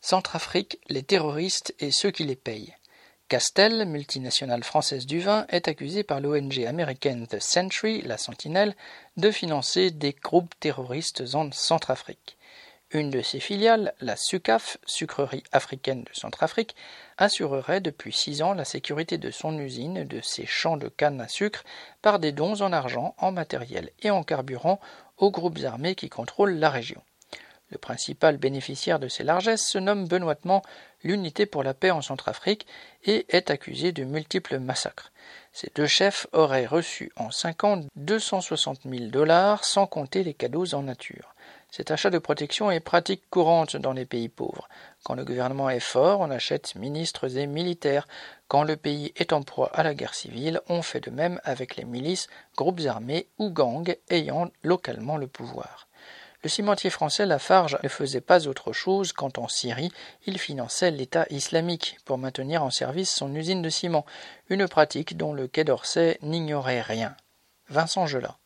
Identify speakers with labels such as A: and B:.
A: Centrafrique, les terroristes et ceux qui les payent. Castel, multinationale française du vin, est accusée par l'ONG américaine The Century, la Sentinelle, de financer des groupes terroristes en Centrafrique. Une de ses filiales, la SUCAF, Sucrerie africaine de Centrafrique, assurerait depuis six ans la sécurité de son usine et de ses champs de canne à sucre par des dons en argent, en matériel et en carburant aux groupes armés qui contrôlent la région. Le principal bénéficiaire de ces largesses se nomme benoîtement l'Unité pour la paix en Centrafrique et est accusé de multiples massacres. Ces deux chefs auraient reçu en cinq ans 260 000 dollars sans compter les cadeaux en nature. Cet achat de protection est pratique courante dans les pays pauvres. Quand le gouvernement est fort, on achète ministres et militaires. Quand le pays est en proie à la guerre civile, on fait de même avec les milices, groupes armés ou gangs ayant localement le pouvoir. Le cimentier français Lafarge ne faisait pas autre chose quand en Syrie il finançait l'État islamique pour maintenir en service son usine de ciment, une pratique dont le Quai d'Orsay n'ignorait rien. Vincent Gelat.